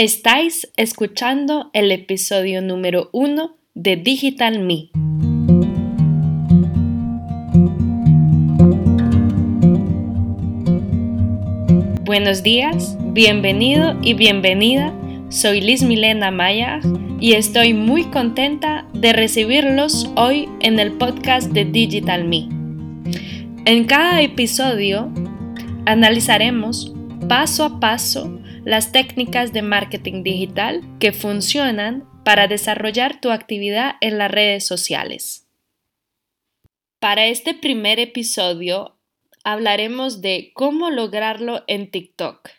Estáis escuchando el episodio número uno de Digital Me. Buenos días, bienvenido y bienvenida. Soy Liz Milena Maya y estoy muy contenta de recibirlos hoy en el podcast de Digital Me. En cada episodio analizaremos paso a paso las técnicas de marketing digital que funcionan para desarrollar tu actividad en las redes sociales. Para este primer episodio hablaremos de cómo lograrlo en TikTok.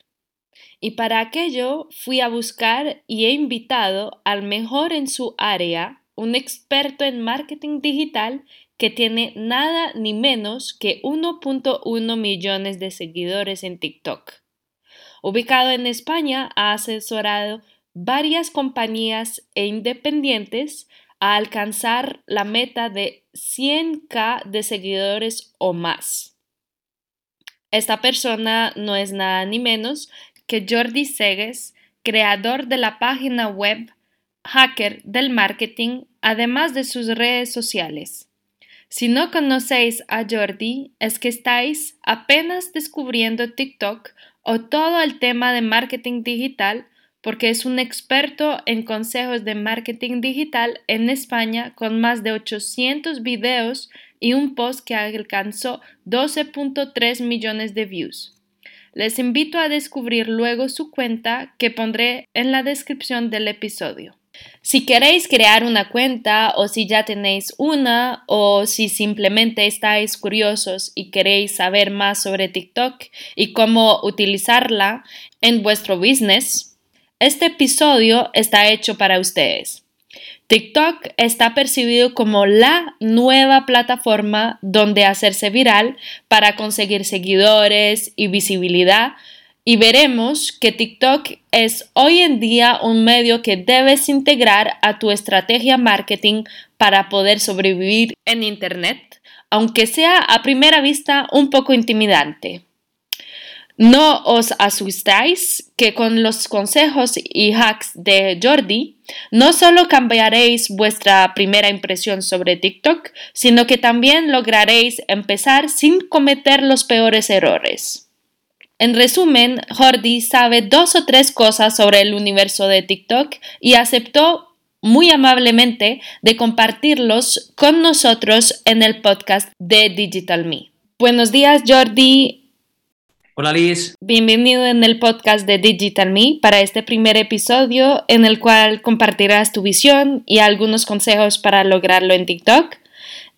Y para aquello fui a buscar y he invitado al mejor en su área, un experto en marketing digital que tiene nada ni menos que 1.1 millones de seguidores en TikTok. Ubicado en España, ha asesorado varias compañías e independientes a alcanzar la meta de 100k de seguidores o más. Esta persona no es nada ni menos que Jordi Segues, creador de la página web Hacker del Marketing, además de sus redes sociales. Si no conocéis a Jordi, es que estáis apenas descubriendo TikTok o todo el tema de marketing digital porque es un experto en consejos de marketing digital en España con más de 800 videos y un post que alcanzó 12.3 millones de views. Les invito a descubrir luego su cuenta que pondré en la descripción del episodio. Si queréis crear una cuenta o si ya tenéis una o si simplemente estáis curiosos y queréis saber más sobre TikTok y cómo utilizarla en vuestro business, este episodio está hecho para ustedes. TikTok está percibido como la nueva plataforma donde hacerse viral para conseguir seguidores y visibilidad y veremos que TikTok es hoy en día un medio que debes integrar a tu estrategia marketing para poder sobrevivir en Internet, aunque sea a primera vista un poco intimidante. No os asustáis que con los consejos y hacks de Jordi no solo cambiaréis vuestra primera impresión sobre TikTok, sino que también lograréis empezar sin cometer los peores errores. En resumen, Jordi sabe dos o tres cosas sobre el universo de TikTok y aceptó muy amablemente de compartirlos con nosotros en el podcast de Digital Me. Buenos días, Jordi. Hola, Liz. Bienvenido en el podcast de Digital Me para este primer episodio en el cual compartirás tu visión y algunos consejos para lograrlo en TikTok.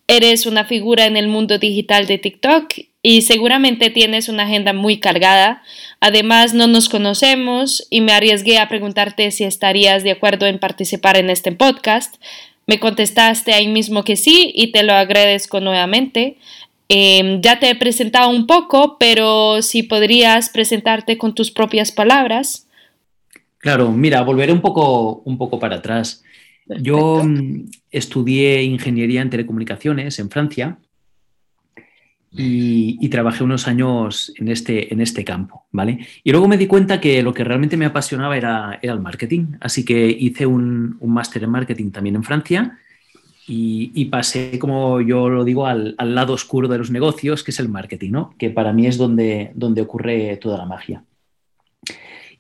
Eres una figura en el mundo digital de TikTok y seguramente tienes una agenda muy cargada. Además, no nos conocemos y me arriesgué a preguntarte si estarías de acuerdo en participar en este podcast. Me contestaste ahí mismo que sí y te lo agradezco nuevamente. Em, ya te he presentado un poco, pero si podrías presentarte con tus propias palabras. Claro, mira, volveré un poco, un poco para atrás. Yo mm, estudié ingeniería en telecomunicaciones en Francia y, trabajé unos años en este, en este campo, ¿vale? Y luego me di cuenta que lo que realmente me apasionaba era, era el marketing, así que hice un, un máster en marketing también en Francia y, pasé, como yo lo digo, al, al, lado oscuro de los negocios, que es el marketing, ¿no? Que para mí es donde, donde ocurre toda la magia.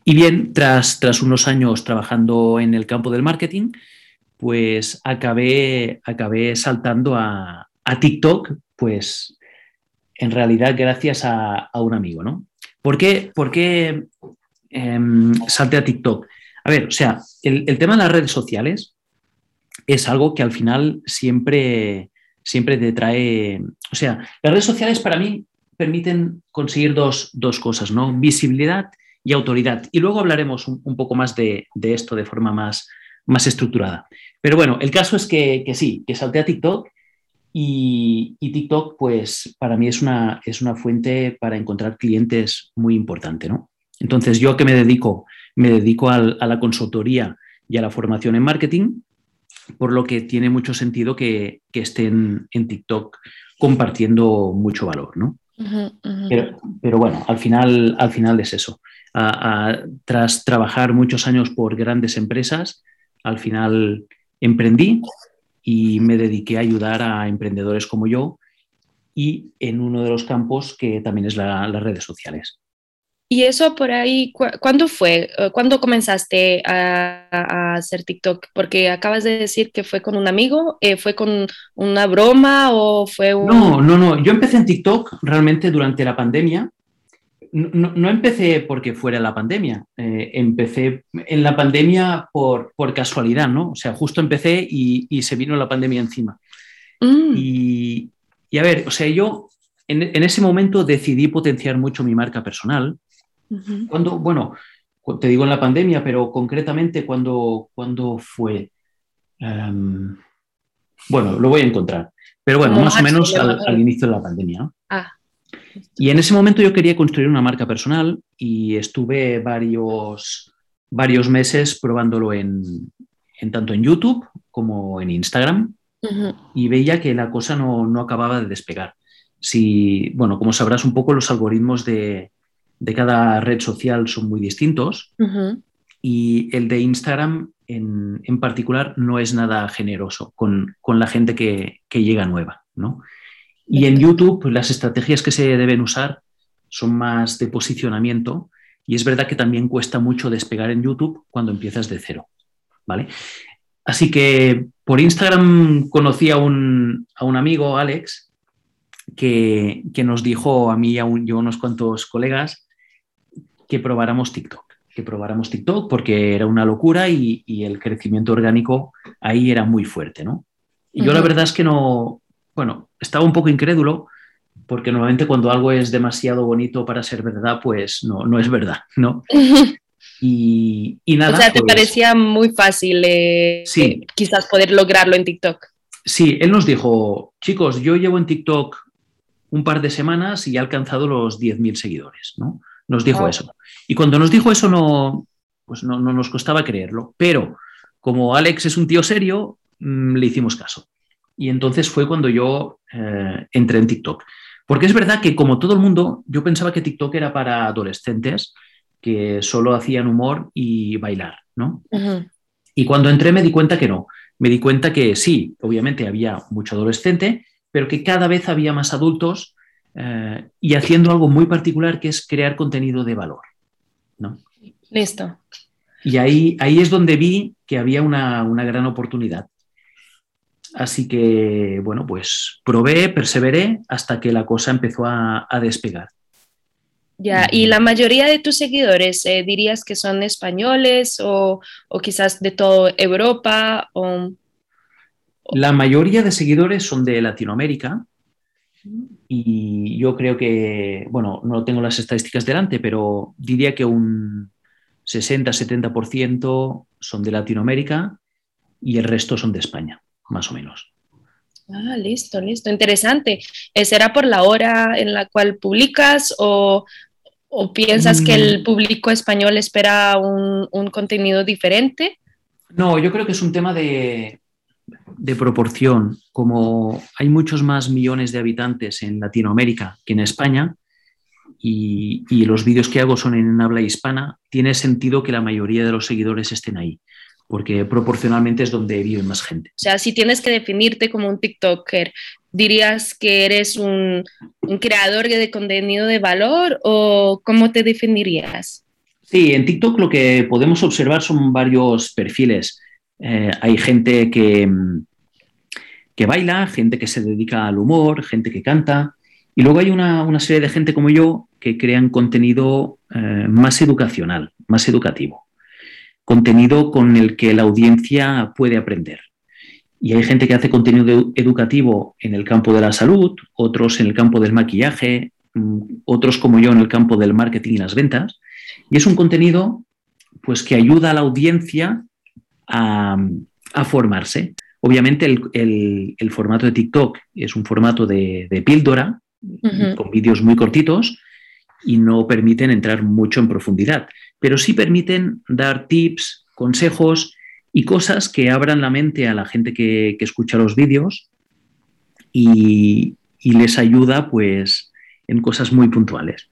Y bien, tras, tras unos años trabajando en el campo del marketing, pues acabé, acabé saltando a, a TikTok, pues en realidad gracias a, un amigo, ¿no? ¿Por qué, por qué em, salte a TikTok? A ver, o sea, el, tema de las redes sociales es algo que al final siempre, siempre te trae, o sea, las redes sociales para mí permiten conseguir dos, cosas, ¿no? Visibilidad y autoridad. Y luego hablaremos un, poco más de, esto de forma más, más estructurada. Pero bueno, el caso es que, que sí, que salté a TikTok y, TikTok, pues para mí es una, es una fuente para encontrar clientes muy importante, ¿no? Entonces, yo que me dedico, me dedico a la consultoría y a la formación en marketing, por lo que tiene mucho sentido que, estén en TikTok compartiendo mucho valor, ¿no? Pero, bueno, al final, al final es eso. tras trabajar muchos años por grandes empresas, al final emprendí y me dediqué a ayudar a emprendedores como yo y en uno de los campos que también es las redes sociales. ¿Y eso por ahí, cuándo fue? Eh, ¿Cuándo comenzaste a, hacer TikTok? Porque acabas de decir que fue con un amigo, eh, ¿fue con una broma o fue un... No, no, no. Yo empecé en TikTok realmente durante la pandemia. No, empecé porque fuera la pandemia, eh, empecé en la pandemia por, por, casualidad, ¿no? O sea, justo empecé y, se vino la pandemia encima. Mm. Y, y, a ver, o sea, yo en, en ese momento decidí potenciar mucho mi marca personal cuando, bueno, te digo en la pandemia, pero concretamente cuando, cuando fue... Em, bueno, lo voy a encontrar. Pero bueno, más o menos al, inicio de la pandemia. Ah. Y en ese momento yo quería construir una marca personal y estuve varios, varios meses probándolo en, tanto en YouTube como en Instagram y veía que la cosa no, no, acababa de despegar. Si, bueno, como sabrás un poco, los algoritmos de, de cada red social son muy distintos y el de Instagram en, particular no es nada generoso con, la gente que, llega nueva. ¿no? Y en YouTube las estrategias que se deben usar son más de posicionamiento y es verdad que también cuesta mucho despegar en YouTube cuando empiezas de cero. ¿vale? Así que por Instagram conocí a un, amigo, Alex, que, nos dijo a mí y a, unos cuantos colegas que probáramos TikTok, que probáramos TikTok porque era una locura y, el crecimiento orgánico ahí era muy fuerte, ¿no? Y yo la verdad es que no, bueno, estaba un poco incrédulo porque normalmente cuando algo es demasiado bonito para ser verdad, pues no, no es verdad, ¿no? Y, nada. O sea, te pues parecía muy fácil eh, sí. quizás poder lograrlo en TikTok. Sí, él nos dijo, chicos, yo llevo en TikTok un par de semanas y he alcanzado los 10.000 seguidores, ¿no? Nos dijo eso. Y cuando nos dijo eso no, pues no, nos costaba creerlo. Pero como Alex es un tío serio, mm, le hicimos caso. Y entonces fue cuando yo eh, entré en TikTok. Porque es verdad que como todo el mundo, yo pensaba que TikTok era para adolescentes que solo hacían humor y bailar, ¿no? Y cuando entré me di cuenta que no. Me di cuenta que sí, obviamente había mucho adolescente, pero que cada vez había más adultos eh, y haciendo algo muy particular que es crear contenido de valor. ¿no? Listo. Y ahí, ahí es donde vi que había una, gran oportunidad. Así que, bueno, pues probé, perseveré hasta que la cosa empezó a, despegar. Ya, ¿y la mayoría de tus seguidores eh, dirías que son españoles o, o, quizás de toda Europa? O... La mayoría de seguidores son de Latinoamérica, y yo creo que, bueno, no tengo las estadísticas delante, pero diría que un 60-70% son de Latinoamérica y el resto son de España, más o menos. Ah, listo, listo. Interesante. Eh, ¿Será por la hora en la cual publicas o, piensas que el mm. público español espera un, un, contenido diferente? No, yo creo que es un tema de, de proporción, como hay muchos más millones de habitantes en Latinoamérica que en España, y, los vídeos que hago son en habla hispana, tiene sentido que la mayoría de los seguidores estén ahí, porque proporcionalmente es donde vive más gente. O sea, si tienes que definirte como un TikToker, ¿dirías que eres un, un creador de contenido de valor o cómo te definirías? Sí, en TikTok lo que podemos observar son varios perfiles. Eh, hay gente que, que, baila, gente que se dedica al humor, gente que canta. Y luego hay una, serie de gente como yo que crean contenido eh, más educacional, más educativo. Contenido con el que la audiencia puede aprender. Y hay gente que hace contenido educativo en el campo de la salud, otros en el campo del maquillaje, mm, otros como yo en el campo del marketing y las ventas. Y es un contenido pues, que ayuda a la audiencia a, formarse. Obviamente el, formato de TikTok es un formato de, píldora, con vídeos muy cortitos y no permiten entrar mucho en profundidad, pero sí permiten dar tips, consejos y cosas que abran la mente a la gente que, escucha los vídeos y, les ayuda pues en cosas muy puntuales.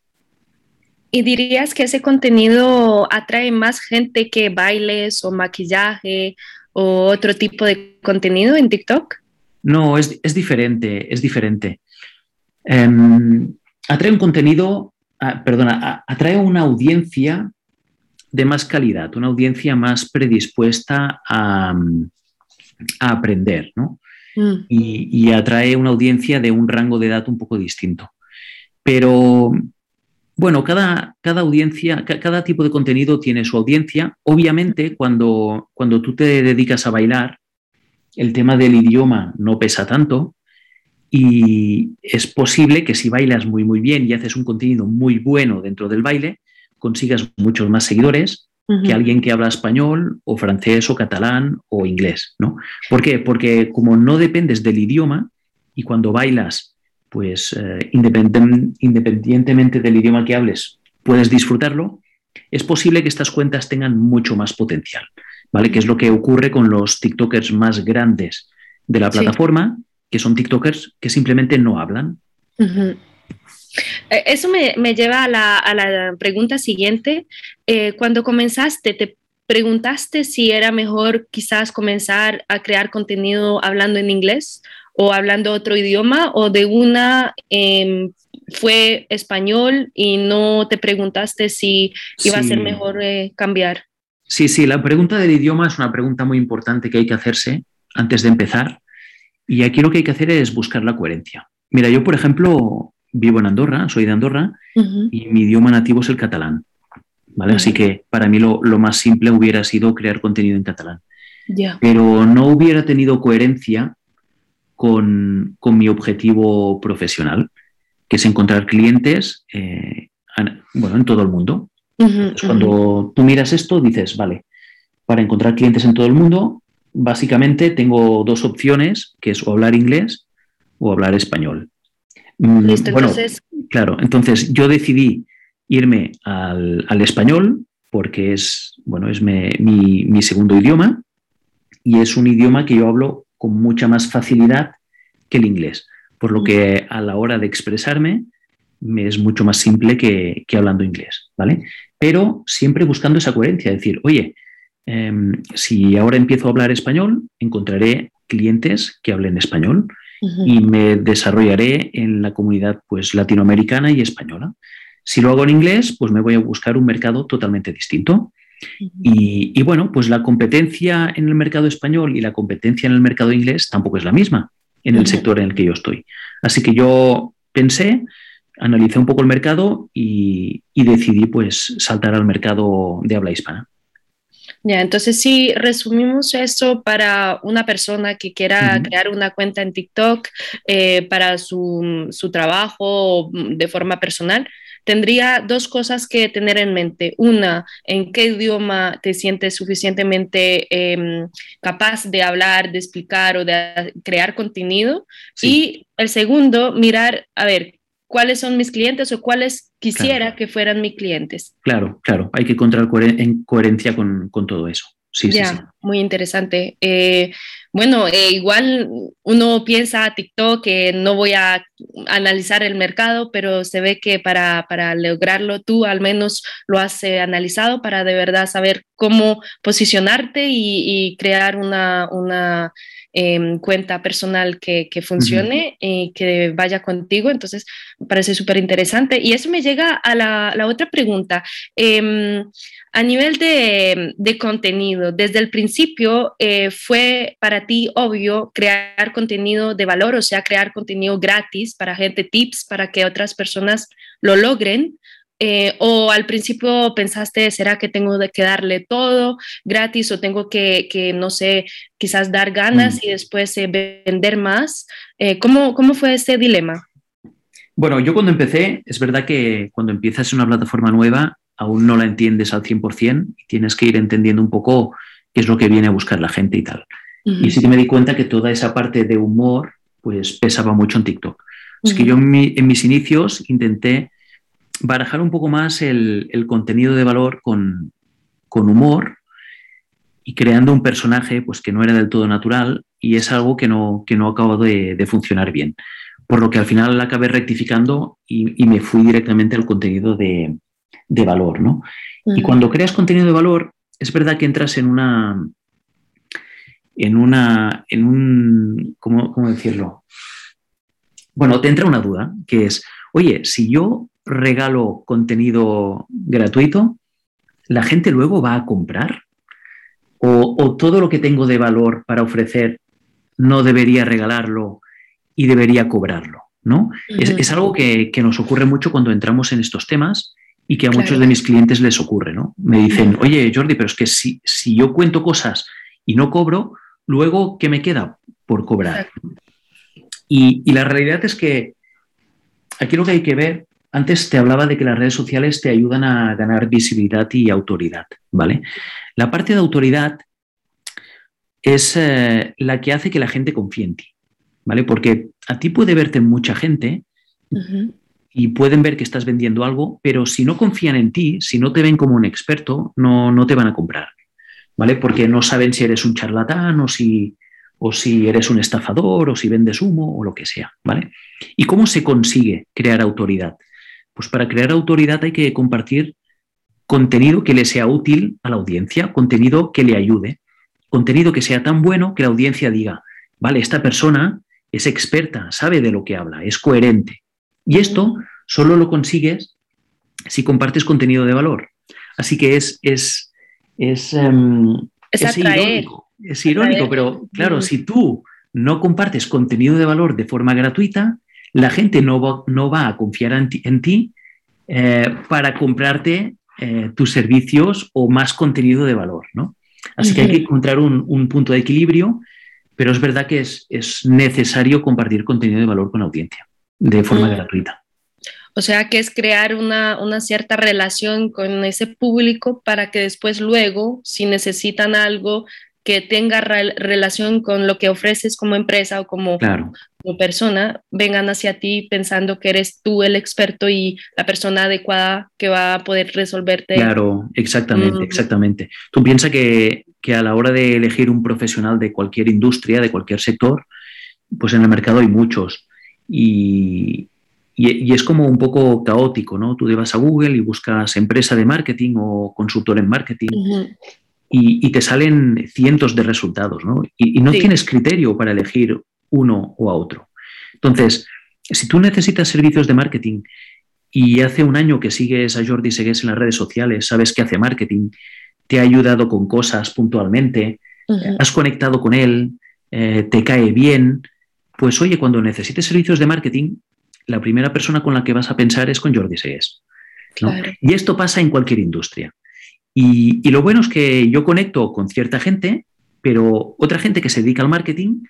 ¿Y dirías que ese contenido atrae más gente que bailes o maquillaje o otro tipo de contenido en TikTok? No, es, diferente, es diferente. Em, atrae un contenido, ah, perdona, atrae una audiencia de más calidad, una audiencia más predispuesta a, aprender, ¿no? Mm. Y, atrae una audiencia de un rango de edad un poco distinto. Pero bueno, cada, cada audiencia, cada tipo de contenido tiene su audiencia. Obviamente, cuando, cuando tú te dedicas a bailar, el tema del idioma no pesa tanto y es posible que si bailas muy muy bien y haces un contenido muy bueno dentro del baile, consigas muchos más seguidores que alguien que habla español o francés o catalán o inglés, ¿no? ¿Por qué? Porque como no dependes del idioma y cuando bailas, pues eh, independientemente del idioma que hables, puedes disfrutarlo, es posible que estas cuentas tengan mucho más potencial, ¿vale? Que es lo que ocurre con los TikTokers más grandes de la plataforma, que son TikTokers que simplemente no hablan. Eso me, lleva a la, pregunta siguiente. Eh, cuando comenzaste, ¿te preguntaste si era mejor quizás comenzar a crear contenido hablando en inglés o hablando otro idioma o de una em, fue español y no te preguntaste si iba a ser mejor eh, cambiar? Sí, sí, la pregunta del idioma es una pregunta muy importante que hay que hacerse antes de empezar. Y aquí lo que hay que hacer es buscar la coherencia. Mira, yo, por ejemplo, vivo en Andorra, soy de Andorra, y mi idioma nativo es el catalán. ¿vale? Así que para mí lo, más simple hubiera sido crear contenido en catalán. Pero no hubiera tenido coherencia con, mi objetivo profesional, que es encontrar clientes eh, bueno, en todo el mundo. Cuando tú miras esto, dices, vale, para encontrar clientes en todo el mundo, básicamente tengo dos opciones, que es o hablar inglés o hablar español. Mm, entonces. Claro, entonces yo decidí irme al, español porque es, bueno, es mi, segundo idioma y es un idioma que yo hablo con mucha más facilidad que el inglés, por lo que a la hora de expresarme me es mucho más simple que, hablando inglés, ¿vale? Pero siempre buscando esa coherencia, decir, oye, em, si ahora empiezo a hablar español, encontraré clientes que hablen español y me desarrollaré en la comunidad pues, latinoamericana y española. Si lo hago en inglés, pues me voy a buscar un mercado totalmente distinto. y, bueno, pues la competencia en el mercado español y la competencia en el mercado inglés tampoco es la misma en el sector en el que yo estoy. Así que yo pensé, analicé un poco el mercado y, y decidí pues saltar al mercado de habla hispana. Ya, entonces si resumimos eso para una persona que quiera crear una cuenta en TikTok eh, para su, su, trabajo de forma personal, tendría dos cosas que tener en mente. Una, en qué idioma te sientes suficientemente em, capaz de hablar, de explicar o de crear contenido. Y el segundo, mirar, a ver, cuáles son mis clientes o cuáles quisiera que fueran mis clientes. Claro, claro, hay que encontrar en coherencia con, todo eso. Sí, sí, sí, Muy interesante. Eh, bueno, eh, igual uno piensa a TikTok que no voy a analizar el mercado, pero se ve que para, lograrlo tú al menos lo has eh, analizado para de verdad saber cómo posicionarte y, crear una, una Em, cuenta personal que, funcione y que vaya contigo. Entonces, me parece súper interesante. Y eso me llega a la, otra pregunta. Em, a nivel de, contenido, desde el principio eh, fue para ti obvio crear contenido de valor, o sea, crear contenido gratis para gente, tips para que otras personas lo logren. Eh, o al principio pensaste, ¿será que tengo que darle todo gratis o tengo que, no sé, quizás dar ganas mm. y después eh, vender más? Eh, ¿cómo, ¿Cómo fue ese dilema? Bueno, yo cuando empecé, es verdad que cuando empiezas en una plataforma nueva, aún no la entiendes al 100% y tienes que ir entendiendo un poco qué es lo que viene a buscar la gente y tal. Y sí que me di cuenta que toda esa parte de humor, pues pesaba mucho en TikTok. Es que yo en mis inicios intenté barajar un poco más el, contenido de valor con, humor y creando un personaje pues, que no era del todo natural y es algo que no, que no acaba de, funcionar bien. por lo que al final acabé rectificando y, me fui directamente al contenido de, valor, ¿no? Y cuando creas contenido de valor, es verdad que entras en una, en una, en un, ¿cómo, ¿cómo, decirlo? Bueno, te entra una duda, que es, oye, si yo regalo contenido gratuito, ¿la gente luego va a comprar? ¿O, todo lo que tengo de valor para ofrecer no debería regalarlo y debería cobrarlo? ¿no? es, algo que, nos ocurre mucho cuando entramos en estos temas y que a muchos de mis clientes les ocurre. ¿no? Me dicen, oye Jordi, pero es que si, si yo cuento cosas y no cobro, luego, ¿qué me queda por cobrar? Y, y, la realidad es que aquí lo que hay que ver antes te hablaba de que las redes sociales te ayudan a ganar visibilidad y autoridad, ¿vale? La parte de autoridad es eh, la que hace que la gente confíe en ti, ¿vale? Porque a ti puede verte mucha gente y pueden ver que estás vendiendo algo, pero si no confían en ti, si no te ven como un experto, no, no te van a comprar, ¿vale? Porque no saben si eres un charlatán o si, o si eres un estafador o si vendes humo o lo que sea, ¿vale? ¿Y cómo se consigue crear autoridad? Pues para crear autoridad hay que compartir contenido que le sea útil a la audiencia, contenido que le ayude, contenido que sea tan bueno que la audiencia diga, vale, esta persona es experta, sabe de lo que habla, es coherente. Y esto solo lo consigues si compartes contenido de valor. Así que es, es, es, em, irónico, es irónico pero claro, si tú no compartes contenido de valor de forma gratuita, la gente no va, no va a confiar en ti, eh, para comprarte eh, tus servicios o más contenido de valor, ¿no? Así que hay que encontrar un, punto de equilibrio, pero es verdad que es, necesario compartir contenido de valor con la audiencia de forma gratuita. O sea que es crear una, una, cierta relación con ese público para que después luego, si necesitan algo, que tenga relación con lo que ofreces como empresa o como, como, persona, vengan hacia ti pensando que eres tú el experto y la persona adecuada que va a poder resolverte. Claro, exactamente, exactamente. Tú piensas que, que a la hora de elegir un profesional de cualquier industria, de cualquier sector, pues en el mercado hay muchos. Y, y, es como un poco caótico, ¿no? Tú te vas a Google y buscas empresa de marketing o consultor en marketing y, te salen cientos de resultados, ¿no? Y, no tienes criterio para elegir uno o a otro. Entonces, si tú necesitas servicios de marketing y hace un año que sigues a Jordi Segues en las redes sociales, sabes que hace marketing, te ha ayudado con cosas puntualmente, has conectado con él, eh, te cae bien, pues oye, cuando necesites servicios de marketing, la primera persona con la que vas a pensar es con Jordi Segues. Y esto pasa en cualquier industria. Y, lo bueno es que yo conecto con cierta gente, pero otra gente que se dedica al marketing,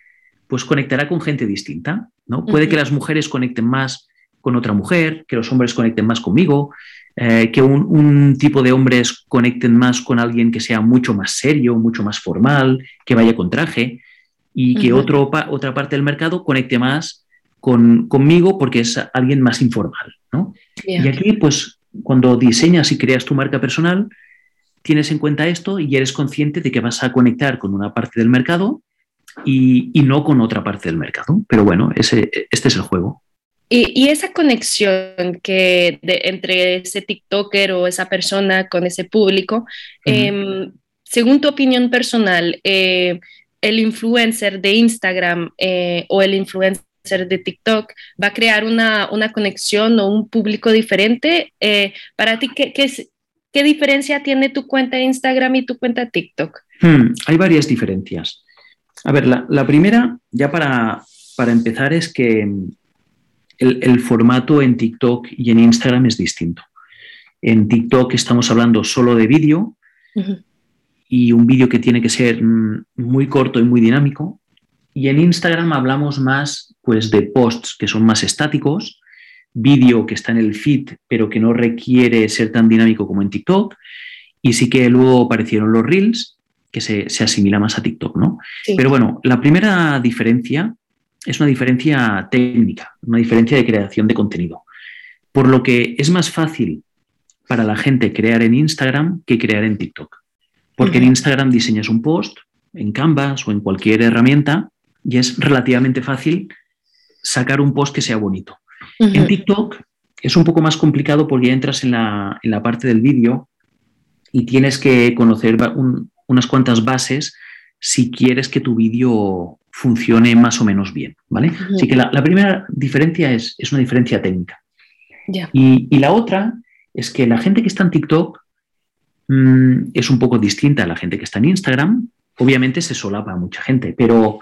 pues conectará con gente distinta. ¿no? Puede que las mujeres conecten más con otra mujer, que los hombres conecten más conmigo, eh, que un, tipo de hombres conecten más con alguien que sea mucho más serio, mucho más formal, que vaya con traje, y que otro, otra parte del mercado conecte más con, conmigo porque es alguien más informal. ¿no? Y aquí, pues, cuando diseñas y creas tu marca personal, tienes en cuenta esto y eres consciente de que vas a conectar con una parte del mercado y, no con otra parte del mercado. Pero bueno, ese, este es el juego. Y, esa conexión que entre ese TikToker o esa persona con ese público, em, según tu opinión personal, eh, el influencer de Instagram eh, o el influencer de TikTok va a crear una, conexión o un público diferente. Eh, para ti, ¿qué, qué, es, ¿Qué diferencia tiene tu cuenta de Instagram y tu cuenta de TikTok? Hmm, hay varias diferencias. A ver, la, primera, ya para, para, empezar, es que el, formato en TikTok y en Instagram es distinto. En TikTok estamos hablando solo de vídeo y un vídeo que tiene que ser mm, muy corto y muy dinámico. Y en Instagram hablamos más pues, de posts que son más estáticos vídeo que está en el feed, pero que no requiere ser tan dinámico como en TikTok. Y sí que luego aparecieron los Reels, que se, asimila más a TikTok, ¿no? Pero bueno, la primera diferencia es una diferencia técnica, una diferencia de creación de contenido. Por lo que es más fácil para la gente crear en Instagram que crear en TikTok. Porque en Instagram diseñas un post, en Canvas o en cualquier herramienta, y es relativamente fácil sacar un post que sea bonito. En TikTok es un poco más complicado porque ya entras en la, parte del vídeo y tienes que conocer unas cuantas bases si quieres que tu vídeo funcione más o menos bien, ¿vale? Así que la, primera diferencia es, es, una diferencia técnica. Y, y, la otra es que la gente que está en TikTok mm, es un poco distinta a la gente que está en Instagram. Obviamente se solapa a mucha gente, pero,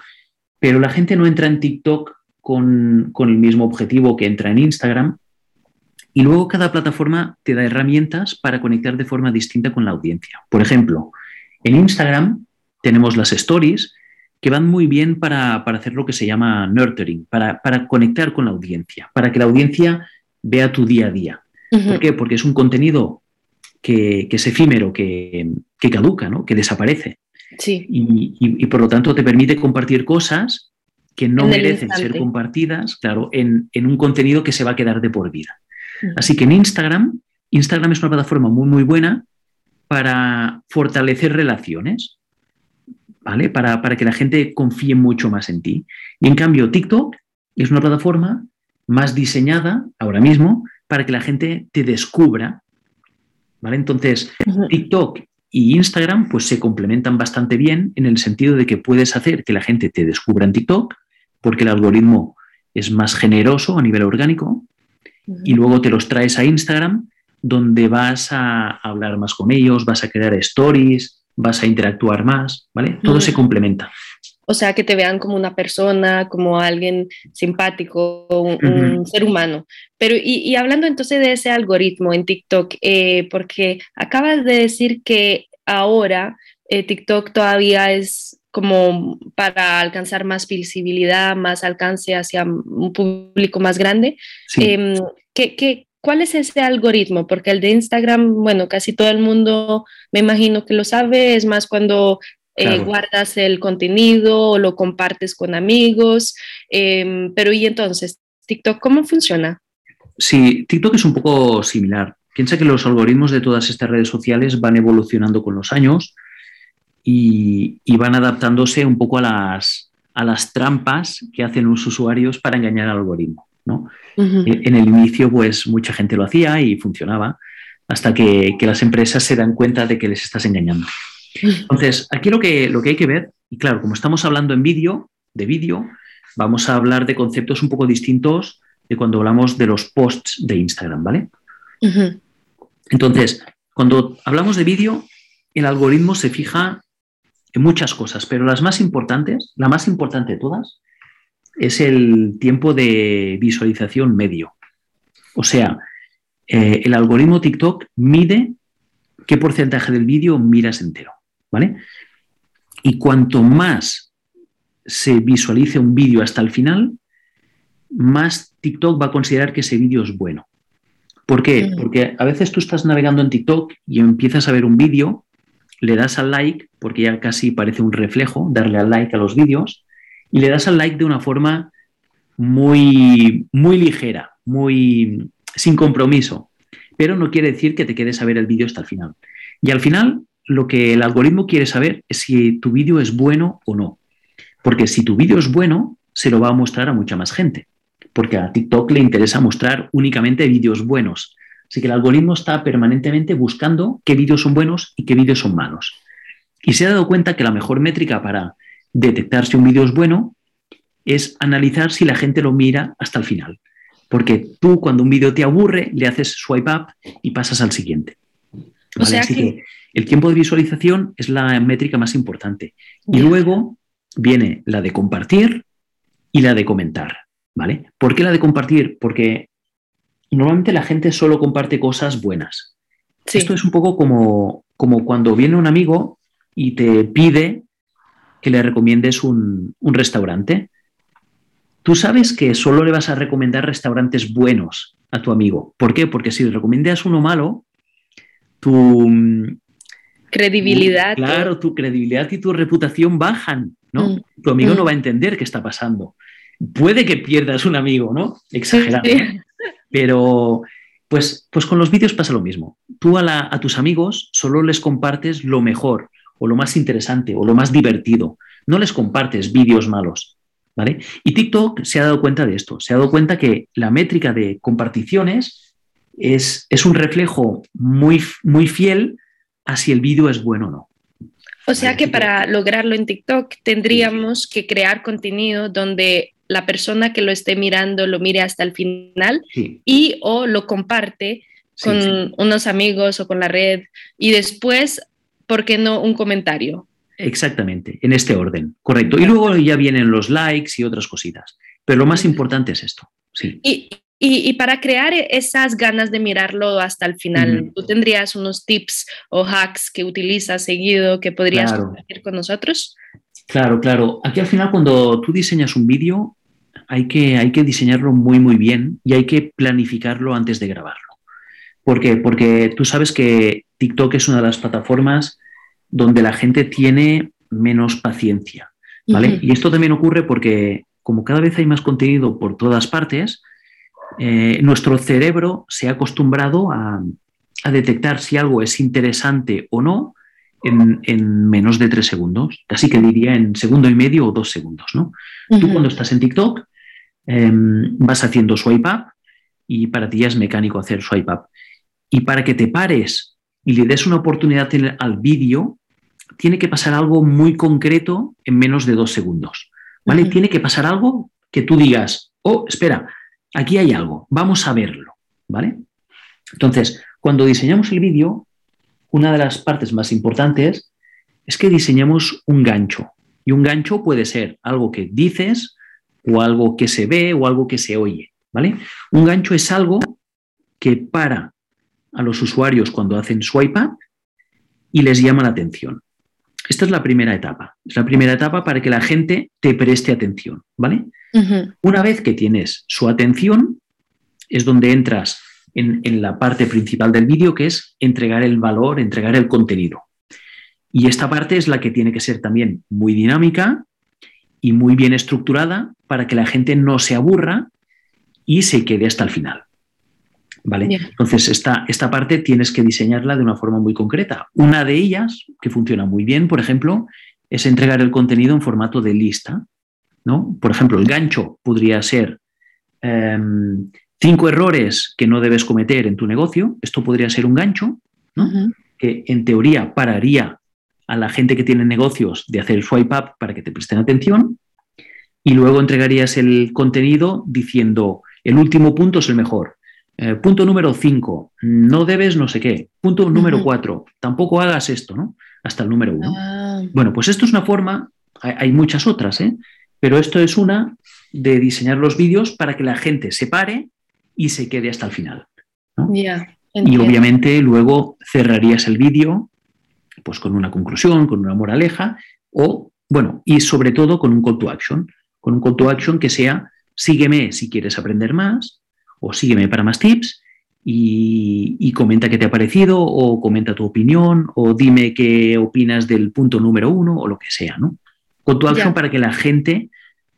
pero la gente no entra en TikTok con, con el mismo objetivo que entra en Instagram. Y luego cada plataforma te da herramientas para conectar de forma distinta con la audiencia. Por ejemplo, en Instagram tenemos las stories que van muy bien para, hacer lo que se llama nurturing, para, conectar con la audiencia, para que la audiencia vea tu día a día. ¿Por qué? Porque es un contenido que, es efímero, que, caduca, ¿no? que desaparece. Sí. Y, por lo tanto te permite compartir cosas que no merecen ser compartidas, claro, en, un contenido que se va a quedar de por vida. Así que en Instagram, Instagram es una plataforma muy, muy buena para fortalecer relaciones. Para, que la gente confíe mucho más en ti. Y en cambio, TikTok es una plataforma más diseñada ahora mismo para que la gente te descubra. ¿Vale? Entonces, TikTok y Instagram pues se complementan bastante bien en el sentido de que puedes hacer que la gente te descubra en TikTok porque el algoritmo es más generoso a nivel orgánico y luego te los traes a Instagram donde vas a hablar más con ellos, vas a crear stories, vas a interactuar más, ¿vale? Todo se complementa. O sea, que te vean como una persona, como alguien simpático, un, ser humano. Pero, y, hablando entonces de ese algoritmo en TikTok, eh, porque acabas de decir que ahora eh, TikTok todavía es como para alcanzar más visibilidad, más alcance hacia un público más grande. Em, ¿qué, qué, ¿Cuál es ese algoritmo? Porque el de Instagram, bueno, casi todo el mundo me imagino que lo sabe, es más cuando eh, guardas el contenido o lo compartes con amigos, em, pero ¿y entonces TikTok cómo funciona? Sí, TikTok es un poco similar. Piensa que los algoritmos de todas estas redes sociales van evolucionando con los años y, van adaptándose un poco a las, a las trampas que hacen los usuarios para engañar al algoritmo. En el inicio, pues mucha gente lo hacía y funcionaba, hasta que, las empresas se dan cuenta de que les estás engañando. Entonces, aquí lo que, lo que hay que ver, y claro, como estamos hablando en vídeo, de vídeo, vamos a hablar de conceptos un poco distintos de cuando hablamos de los posts de Instagram, ¿vale? Entonces, cuando hablamos de vídeo, el algoritmo se fija en muchas cosas, pero las más importantes, la más importante de todas, es el tiempo de visualización medio. O sea, eh, el algoritmo TikTok mide qué porcentaje del vídeo miras entero, ¿vale? Y cuanto más se visualice un vídeo hasta el final, más TikTok va a considerar que ese vídeo es bueno. ¿Por qué? Mm. Porque a veces tú estás navegando en TikTok y empiezas a ver un vídeo, le das al like, porque ya casi parece un reflejo darle al like a los vídeos, y le das al like de una forma muy, muy ligera, muy sin compromiso, pero no quiere decir que te quedes a ver el vídeo hasta el final. Y al final, lo que el algoritmo quiere saber es si tu vídeo es bueno o no. Porque si tu vídeo es bueno, se lo va a mostrar a mucha más gente. Porque a TikTok le interesa mostrar únicamente vídeos buenos. Así que el algoritmo está permanentemente buscando qué vídeos son buenos y qué vídeos son malos. Y se ha dado cuenta que la mejor métrica para detectar si un vídeo es bueno es analizar si la gente lo mira hasta el final. Porque tú cuando un vídeo te aburre, le haces swipe up y pasas al siguiente. O sea que... el tiempo de visualización es la métrica más importante. Y luego viene la de compartir y la de comentar. ¿Vale? ¿Por qué la de compartir? Porque normalmente la gente solo comparte cosas buenas. Esto es un poco como, como cuando viene un amigo y te pide que le recomiendes un, restaurante. Tú sabes que solo le vas a recomendar restaurantes buenos a tu amigo. ¿Por qué? Porque si le recomiendas uno malo, tu credibilidad. claro, tu credibilidad y tu reputación bajan, ¿no? Mm. Tu amigo no mm. va a entender qué está pasando. Puede que pierdas un amigo, ¿no? Exagerado. Pero, pues, pues con los vídeos pasa lo mismo. Tú a, a tus amigos solo les compartes lo mejor, o lo más interesante o lo más divertido. No les compartes vídeos malos. ¿vale? Y TikTok se ha dado cuenta de esto, se ha dado cuenta que la métrica de comparticiones es, es un reflejo muy, muy fiel a si el vídeo es bueno o no. O sea que para lograrlo en TikTok tendríamos que crear contenido donde la persona que lo esté mirando lo mire hasta el final y o lo comparte con unos amigos o con la red y después, ¿por qué no un comentario? Exactamente, en este orden, correcto. Y luego ya vienen los likes y otras cositas. Pero lo más importante es esto, sí. Y, y, para crear esas ganas de mirarlo hasta el final, ¿tú tendrías unos tips o hacks que utilizas seguido que podrías compartir con nosotros? Claro, claro. Aquí al final cuando tú diseñas un vídeo hay que, hay que diseñarlo muy, muy bien y hay que planificarlo antes de grabarlo. ¿Por qué? Porque tú sabes que TikTok es una de las plataformas donde la gente tiene menos paciencia. ¿vale? Y esto también ocurre porque como cada vez hay más contenido por todas partes, eh, nuestro cerebro se ha acostumbrado a, detectar si algo es interesante o no en, menos de tres segundos, casi que diría en segundo y medio o dos segundos. ¿no? Tú cuando estás en TikTok em, vas haciendo swipe up y para ti ya es mecánico hacer swipe up. Y para que te pares y le des una oportunidad al vídeo, tiene que pasar algo muy concreto en menos de dos segundos. ¿Vale? Tiene que pasar algo que tú digas, oh, espera, aquí hay algo, vamos a verlo, ¿vale? Entonces, cuando diseñamos el vídeo, una de las partes más importantes es que diseñamos un gancho. Y un gancho puede ser algo que dices o algo que se ve o algo que se oye, ¿vale? Un gancho es algo que para a los usuarios cuando hacen swipe up y les llama la atención. Esta es la primera etapa. Es la primera etapa para que la gente te preste atención, ¿vale? Una vez que tienes su atención, es donde entras en, la parte principal del vídeo, que es entregar el valor, entregar el contenido. Y esta parte es la que tiene que ser también muy dinámica y muy bien estructurada para que la gente no se aburra y se quede hasta el final. ¿Vale? Entonces, esta, esta parte tienes que diseñarla de una forma muy concreta. Una de ellas, que funciona muy bien, por ejemplo, es entregar el contenido en formato de lista. Por ejemplo, el gancho podría ser em, cinco errores que no debes cometer en tu negocio. Esto podría ser un gancho, que en teoría pararía a la gente que tiene negocios de hacer el swipe up para que te presten atención. Y luego entregarías el contenido diciendo, el último punto es el mejor. Eh, punto número cinco, no debes no sé qué. Punto número cuatro, tampoco hagas esto, ¿no? Hasta el número uno. Ah. Bueno, pues esto es una forma, hay, hay muchas otras, ¿eh? Pero esto es una de diseñar los vídeos para que la gente se pare y se quede hasta el final. y obviamente luego cerrarías el vídeo pues con una conclusión, con una moraleja o, bueno, y sobre todo con un call to action, con un call to action que sea sígueme si quieres aprender más o sígueme para más tips y, comenta qué te ha parecido o comenta tu opinión o dime qué opinas del punto número uno o lo que sea, ¿no? con tu action para que la gente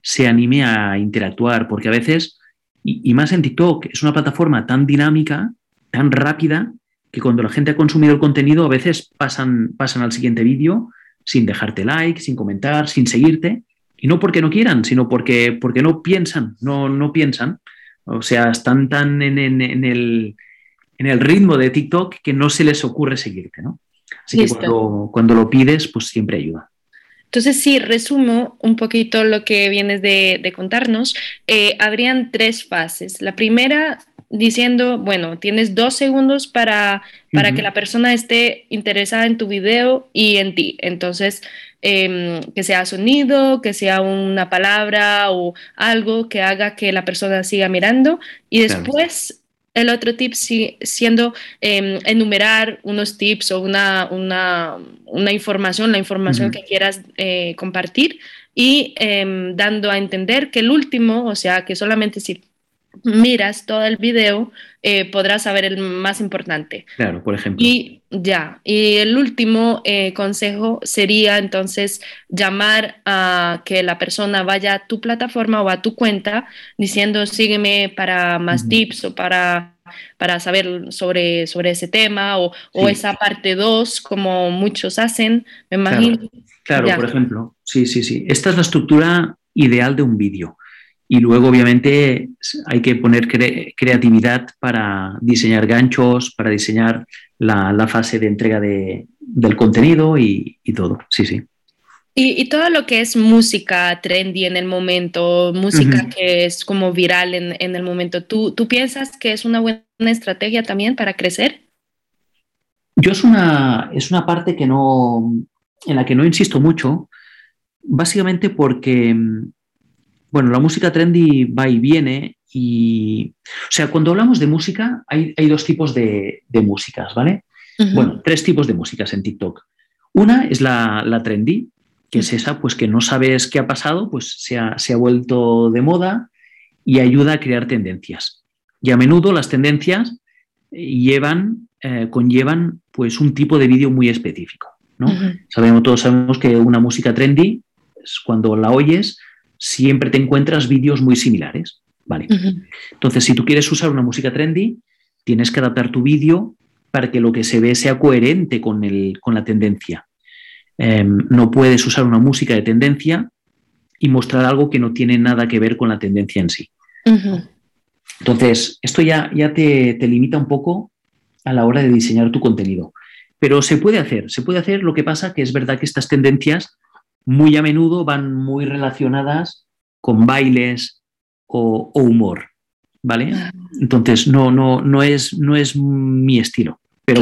se anime a interactuar, porque a veces, y, más en TikTok, es una plataforma tan dinámica, tan rápida, que cuando la gente ha consumido el contenido, a veces pasan, pasan al siguiente vídeo sin dejarte like, sin comentar, sin seguirte, y no porque no quieran, sino porque, porque no piensan, no, no piensan. O sea, están tan en, el, en el ritmo de TikTok que no se les ocurre seguirte, ¿no? Así que cuando, cuando, lo pides, pues siempre ayuda. Entonces, si resumo un poquito lo que vienes de, contarnos, eh, habrían tres fases. La primera diciendo, bueno, tienes dos segundos para, para que la persona esté interesada en tu video y en ti. Entonces, em, que sea sonido, que sea una palabra o algo que haga que la persona siga mirando. Y después el otro tip siendo em, enumerar unos tips o una, una, información, la información que quieras eh, compartir y em, dando a entender que el último, o sea, que solamente si miras todo el video, eh, podrás saber el más importante. Claro, por ejemplo. Y ya, y el último eh, consejo sería entonces llamar a que la persona vaya a tu plataforma o a tu cuenta diciendo sígueme para más tips o para, para saber sobre, sobre ese tema o, esa parte 2 como muchos hacen, me imagino. Claro, por ejemplo, sí, sí, sí. Esta es la estructura ideal de un vídeo. Y luego, obviamente, hay que poner creatividad para diseñar ganchos, para diseñar la, fase de entrega del contenido y, todo. Sí, sí. Y, todo lo que es música trendy en el momento, música que es como viral en, el momento, ¿tú, ¿tú piensas que es una buena estrategia también para crecer? Yo es una, es una parte que no, en la que no insisto mucho, básicamente porque bueno, la música trendy va y viene y, o sea, cuando hablamos de música, hay, dos tipos de, músicas, ¿vale? Bueno, tres tipos de músicas en TikTok. Una es la, trendy, que es esa, pues que no sabes qué ha pasado, pues se ha, vuelto de moda y ayuda a crear tendencias. Y a menudo las tendencias llevan, eh, conllevan pues un tipo de vídeo muy específico. ¿no? sabemos, todos sabemos que una música trendy es cuando la oyes, siempre te encuentras vídeos muy similares. ¿vale? Entonces, si tú quieres usar una música trendy, tienes que adaptar tu vídeo para que lo que se ve sea coherente con, el, con la tendencia. Em, no puedes usar una música de tendencia y mostrar algo que no tiene nada que ver con la tendencia en sí. Entonces, esto ya, ya te, te, limita un poco a la hora de diseñar tu contenido. Pero se puede hacer, se puede hacer, lo que pasa que es verdad que estas tendencias muy a menudo van muy relacionadas con bailes o, humor, ¿vale? Ah. Entonces, no, no, no, es, no es mi estilo. Pero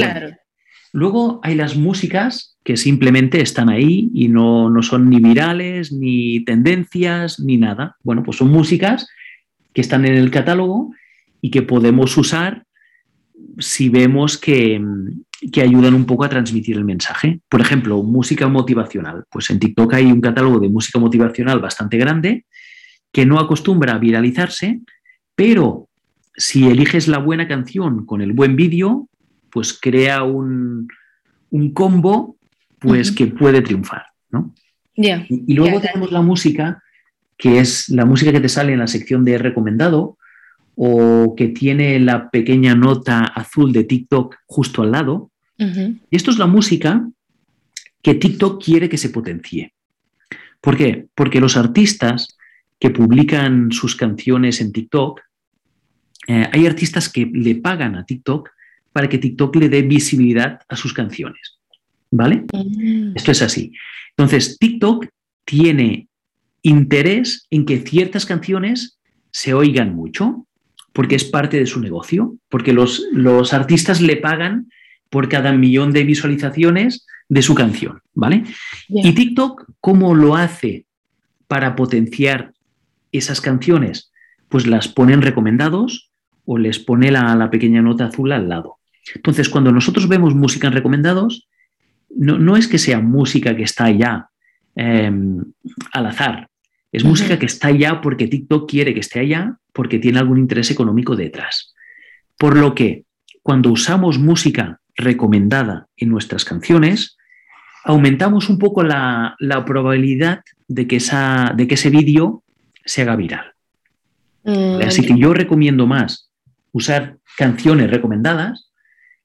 Luego hay las músicas que simplemente están ahí y no, no, son ni virales, ni tendencias, ni nada. Bueno, pues son músicas que están en el catálogo y que podemos usar si vemos que, que ayudan un poco a transmitir el mensaje. Por ejemplo, música motivacional. Pues en TikTok hay un catálogo de música motivacional bastante grande que no acostumbra a viralizarse, pero si eliges la buena canción con el buen vídeo, pues crea un, combo pues, que puede triunfar. ¿no? y, luego tenemos la música, que es la música que te sale en la sección de recomendado, o que tiene la pequeña nota azul de TikTok justo al lado. Y esto es la música que TikTok quiere que se potencie. ¿Por qué? Porque los artistas que publican sus canciones en TikTok, eh, hay artistas que le pagan a TikTok para que TikTok le dé visibilidad a sus canciones. ¿Vale? Mm. Esto es así. Entonces, TikTok tiene interés en que ciertas canciones se oigan mucho porque es parte de su negocio, porque los, los artistas le pagan por cada millón de visualizaciones de su canción, ¿vale? Y TikTok, ¿cómo lo hace para potenciar esas canciones? Pues las ponen recomendados o les pone la, pequeña nota azul al lado. Entonces, cuando nosotros vemos música en recomendados, no, es que sea música que está ya em, al azar, es música que está allá porque TikTok quiere que esté allá, porque tiene algún interés económico detrás. Por lo que cuando usamos música recomendada en nuestras canciones, aumentamos un poco la, probabilidad de que, esa, de que ese vídeo se haga viral. Mm, Así que yo recomiendo más usar canciones recomendadas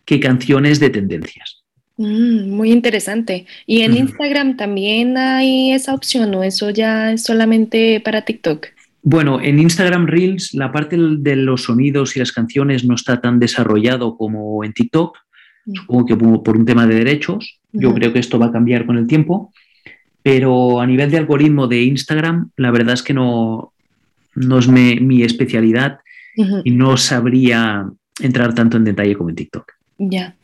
que canciones de tendencias. Mm, muy interesante. ¿Y en Instagram también hay esa opción o eso ya es solamente para TikTok? Bueno, en Instagram Reels la parte de los sonidos y las canciones no está tan desarrollado como en TikTok, mm. supongo que por un tema de derechos. Yo creo que esto va a cambiar con el tiempo, pero a nivel de algoritmo de Instagram, la verdad es que no, no es mi especialidad y no sabría entrar tanto en detalle como en TikTok. Ya.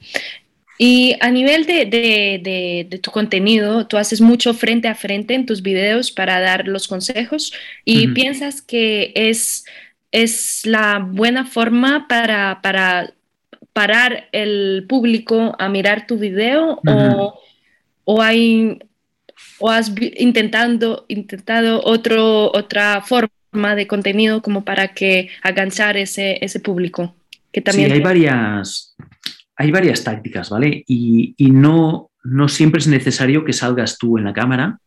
Y a nivel de, tu contenido, tú haces mucho frente a frente en tus videos para dar los consejos y piensas que es, es la buena forma para, para parar el público a mirar tu video o, hay, o has intentando, intentado otro, otra forma de contenido como para que aganchar ese, ese público. Que también sí, hay varias, hay varias tácticas, ¿vale? Y, no, no siempre es necesario que salgas tú en la cámara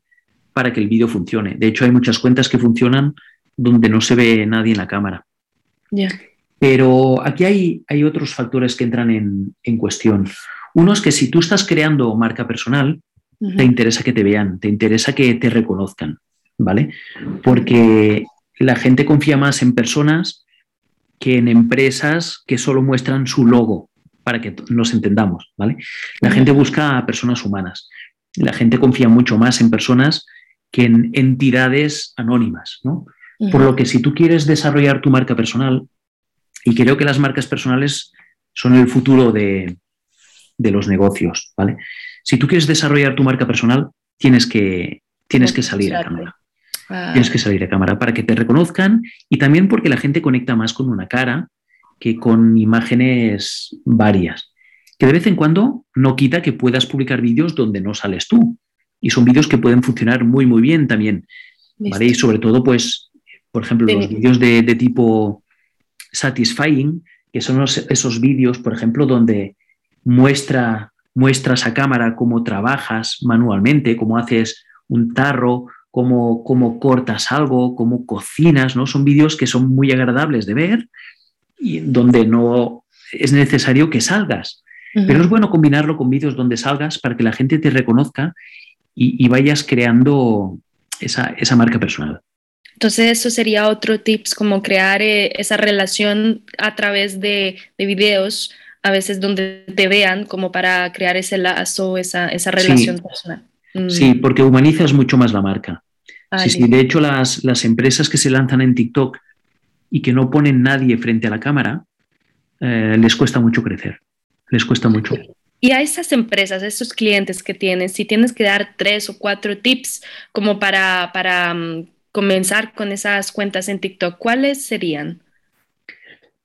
para que el vídeo funcione. De hecho, hay muchas cuentas que funcionan donde no se ve nadie en la cámara. Ya. Pero aquí hay, hay, otros factores que entran en, cuestión. Uno es que si tú estás creando marca personal, te interesa que te vean, te interesa que te reconozcan, ¿vale? Porque la gente confía más en personas que en empresas que solo muestran su logo, para que nos entendamos, ¿vale? La gente busca a personas humanas. La gente confía mucho más en personas que en entidades anónimas, ¿no? Por lo que si tú quieres desarrollar tu marca personal, y creo que las marcas personales son el futuro de, los negocios, ¿vale? Si tú quieres desarrollar tu marca personal, tienes que, tienes que salir a cámara. Ah. Tienes que salir a cámara para que te reconozcan y también porque la gente conecta más con una cara que con imágenes varias. Que de vez en cuando no quita que puedas publicar vídeos donde no sales tú. Y son vídeos que pueden funcionar muy, muy bien también. ¿vale? Y sobre todo, pues, por ejemplo, los vídeos de, de tipo satisfying, que son esos vídeos, por ejemplo, donde muestra, muestras a cámara cómo trabajas manualmente, cómo haces un tarro, cómo, cómo cortas algo, cómo cocinas, ¿no? Son vídeos que son muy agradables de ver donde no es necesario que salgas. Pero es bueno combinarlo con vídeos donde salgas para que la gente te reconozca y, vayas creando esa, esa marca personal. Entonces eso sería otro tips, como crear eh, esa relación a través de, videos, a veces donde te vean, como para crear ese lazo, esa, esa relación personal. Mm. Sí, porque humanizas mucho más la marca. Sí, sí, de hecho las, las, empresas que se lanzan en TikTok y que no ponen nadie frente a la cámara, eh, les cuesta mucho crecer, les cuesta mucho. Y a esas empresas, a esos clientes que tienes, si tienes que dar tres o cuatro tips como para, para mm, comenzar con esas cuentas en TikTok, ¿cuáles serían?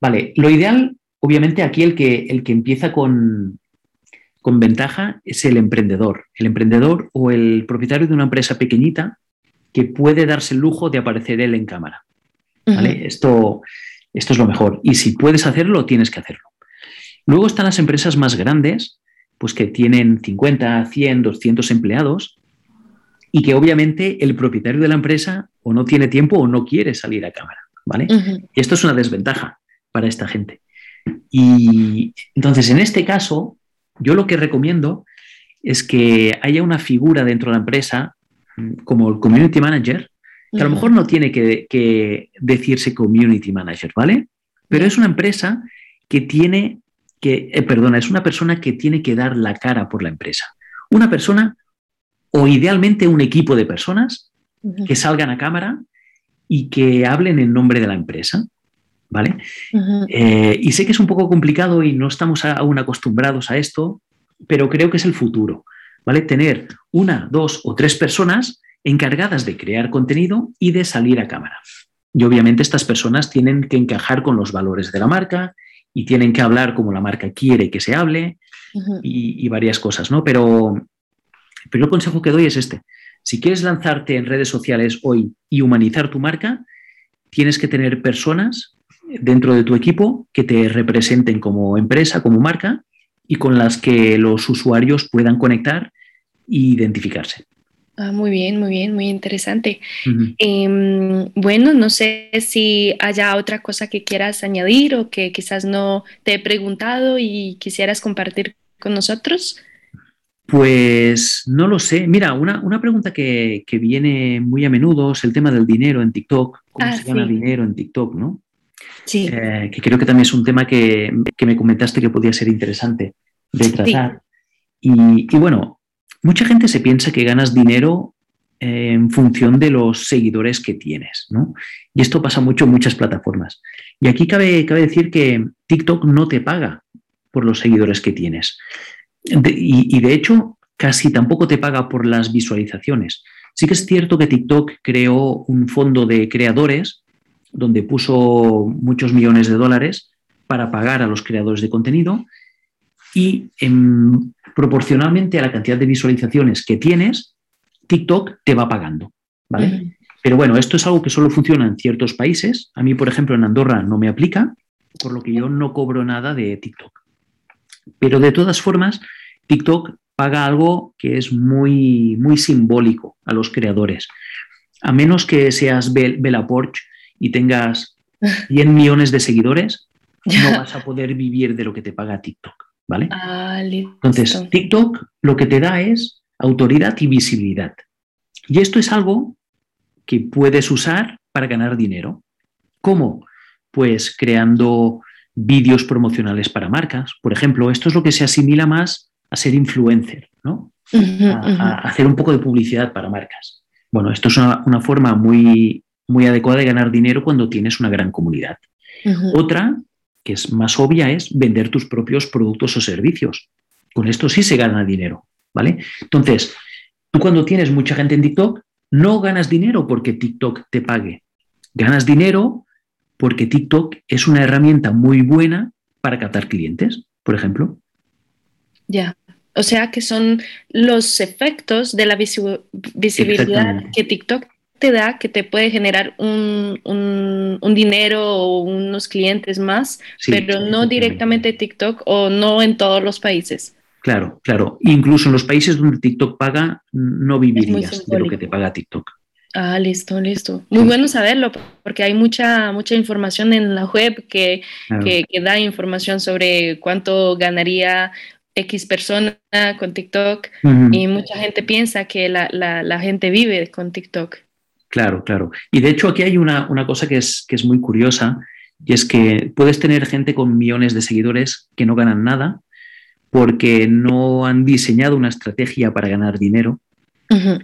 Vale, lo ideal, obviamente aquí el que, el que empieza con, con ventaja es el emprendedor, el emprendedor o el propietario de una empresa pequeñita que puede darse el lujo de aparecer él en cámara. Esto, esto es lo mejor. Y si puedes hacerlo, tienes que hacerlo. Luego están las empresas más grandes, pues que tienen 50, 100, 200 empleados y que obviamente el propietario de la empresa o no tiene tiempo o no quiere salir a cámara, ¿vale? Y esto es una desventaja para esta gente. Y entonces, en este caso, yo lo que recomiendo es que haya una figura dentro de la empresa, mm, como el community manager, que a lo mejor no tiene que, decirse community manager, ¿vale? Pero es una empresa que tiene que, eh, perdona, es una persona que tiene que dar la cara por la empresa. Una persona o idealmente un equipo de personas que salgan a cámara y que hablen en nombre de la empresa. ¿Vale? Eh, y sé que es un poco complicado y no estamos aún acostumbrados a esto, pero creo que es el futuro. ¿Vale? Tener una, dos o tres personas encargadas de crear contenido y de salir a cámara. Y obviamente estas personas tienen que encajar con los valores de la marca y tienen que hablar como la marca quiere que se hable y, y, varias cosas, ¿no? Pero pero el consejo que doy es este. Si quieres lanzarte en redes sociales hoy y humanizar tu marca, tienes que tener personas dentro de tu equipo que te representen como empresa, como marca y con las que los usuarios puedan conectar e identificarse. Ah, muy bien, muy bien, muy interesante. Em, bueno, no sé si haya otra cosa que quieras añadir o que quizás no te he preguntado y quisieras compartir con nosotros. Pues no lo sé. Mira, una, pregunta que, viene muy a menudo es el tema del dinero en TikTok. ¿Cómo ah, se gana dinero en TikTok, no? Sí. Eh, que creo que también es un tema que, me comentaste que podía ser interesante de tratar. Y, bueno, mucha gente se piensa que ganas dinero eh, en función de los seguidores que tienes, ¿no? Y esto pasa mucho en muchas plataformas. Y aquí cabe, cabe decir que TikTok no te paga por los seguidores que tienes y, de hecho, casi tampoco te paga por las visualizaciones. Sí que es cierto que TikTok creó un fondo de creadores donde puso muchos millones de dólares para pagar a los creadores de contenido y em, proporcionalmente a la cantidad de visualizaciones que tienes, TikTok te va pagando. ¿vale? Pero bueno, esto es algo que solo funciona en ciertos países. A mí, por ejemplo, en Andorra no me aplica, por lo que yo no cobro nada de TikTok. Pero de todas formas, TikTok paga algo que es muy, muy simbólico a los creadores. A menos que seas Bella Porsche y tengas 100 millones de seguidores, no vas a poder vivir de lo que te paga TikTok, ¿vale? Ah, Entonces, TikTok lo que te da es autoridad y visibilidad. Y esto es algo que puedes usar para ganar dinero. ¿Cómo? Pues creando vídeos promocionales para marcas. Por ejemplo, esto es lo que se asimila más a ser influencer, ¿no? a, hacer un poco de publicidad para marcas. Bueno, esto es una, forma muy, muy adecuada de ganar dinero cuando tienes una gran comunidad. Otra, que es más obvia, es vender tus propios productos o servicios. Con esto sí se gana dinero, ¿vale? Entonces, tú cuando tienes mucha gente en TikTok, no ganas dinero porque TikTok te pague. Ganas dinero porque TikTok es una herramienta muy buena para captar clientes, por ejemplo. Ya. O sea que son los efectos de la visibilidad que TikTok te da que te puede generar un, dinero o unos clientes más, pero no directamente TikTok o no en todos los países. Claro, claro. Incluso en los países donde TikTok paga, no vivirías de lo que te paga TikTok. Ah, listo, listo. Muy bueno saberlo, porque hay mucha, mucha información en la web que, que, da información sobre cuánto ganaría X persona con TikTok y mucha gente piensa que la, gente vive con TikTok. Claro, claro. Y de hecho aquí hay una, cosa que es, que es muy curiosa y es que puedes tener gente con millones de seguidores que no ganan nada porque no han diseñado una estrategia para ganar dinero.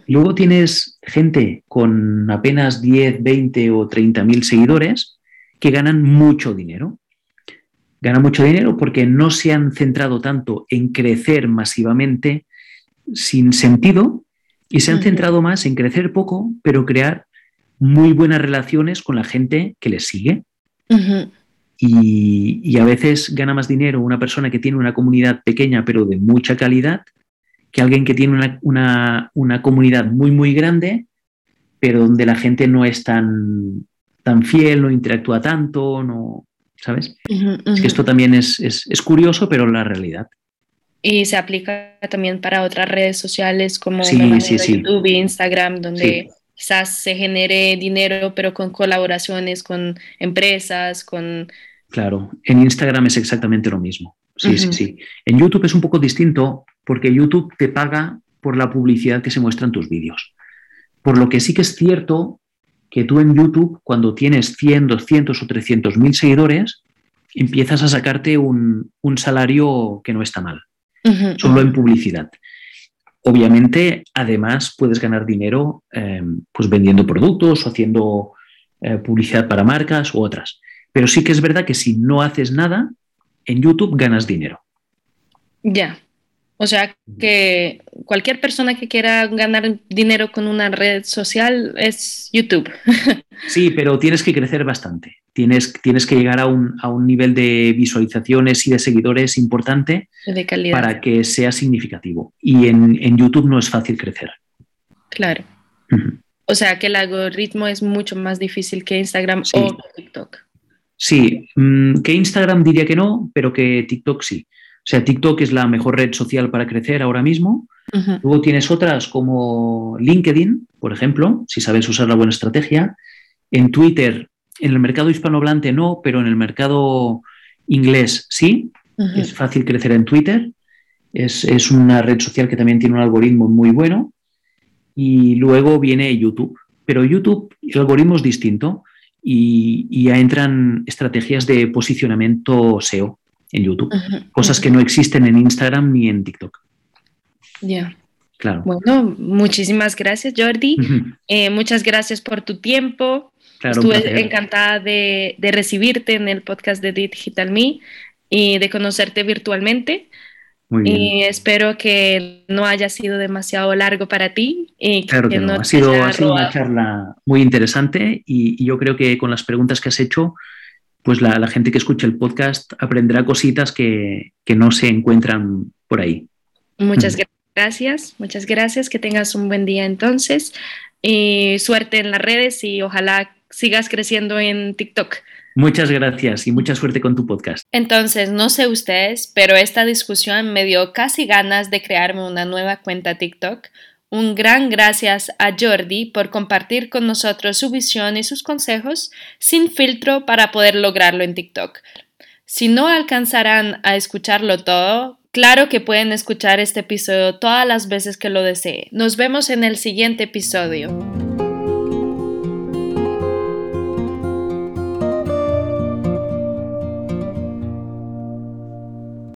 Luego tienes gente con apenas 10, 20 o 30 mil seguidores que ganan mucho dinero gana mucho dinero porque no se han centrado tanto en crecer masivamente sin sentido y se han centrado más en crecer poco, pero crear muy buenas relaciones con la gente que les sigue. y, a veces gana más dinero una persona que tiene una comunidad pequeña pero de mucha calidad que alguien que tiene una, una comunidad muy, muy grande, pero donde la gente no es tan, tan fiel, no interactúa tanto, no, ¿sabes? Es que esto también es, curioso, pero la realidad. Y se aplica también para otras redes sociales como YouTube e Instagram, donde quizás se genere dinero, pero con colaboraciones con empresas, con... Claro, en Instagram es exactamente lo mismo. Sí, sí, sí. En YouTube es un poco distinto porque YouTube te paga por la publicidad que se muestra en tus vídeos. Por lo que sí que es cierto que tú en YouTube, cuando tienes 100, 200 o 300 mil seguidores, empiezas a sacarte un, salario que no está mal, solo en publicidad. Obviamente, además, puedes ganar dinero em, pues vendiendo productos o haciendo eh, publicidad para marcas u otras. Pero sí que es verdad que si no haces nada, en YouTube ganas dinero. Ya. O sea que cualquier persona que quiera ganar dinero con una red social es YouTube. Sí, pero tienes que crecer bastante. Tienes, tienes que llegar a un, nivel de visualizaciones y de seguidores importante para que sea significativo. Y en, YouTube no es fácil crecer. Claro. O sea que el algoritmo es mucho más difícil que Instagram o TikTok. Sí, mm, que Instagram diría que no, pero que TikTok sí. O sea, TikTok es la mejor red social para crecer ahora mismo. Luego tienes otras como LinkedIn, por ejemplo, si sabes usar la buena estrategia. En Twitter, en el mercado hispanohablante no, pero en el mercado inglés sí. Es fácil crecer en Twitter. Es, una red social que también tiene un algoritmo muy bueno. Y luego viene YouTube. Pero YouTube, el algoritmo es distinto y, y ya entran estrategias de posicionamiento SEO en YouTube. Cosas que no existen en Instagram ni en TikTok. Ya. Claro. Bueno, muchísimas gracias, Jordi. Eh, muchas gracias por tu tiempo. Estuve encantada de, recibirte en el podcast de Digital Me y de conocerte virtualmente. Muy bien. Y espero que no haya sido demasiado largo para ti. Y claro que, no. Ha sido, una charla muy interesante y, yo creo que con las preguntas que has hecho pues la, gente que escucha el podcast aprenderá cositas que, no se encuentran por ahí. Muchas gracias, muchas gracias, que tengas un buen día entonces. Y suerte en las redes y ojalá sigas creciendo en TikTok. Muchas gracias y mucha suerte con tu podcast. Entonces, no sé ustedes, pero esta discusión me dio casi ganas de crearme una nueva cuenta TikTok un gran gracias a Jordi por compartir con nosotros su visión y sus consejos sin filtro para poder lograrlo en TikTok. Si no alcanzarán a escucharlo todo, claro que pueden escuchar este episodio todas las veces que lo desee. Nos vemos en el siguiente episodio.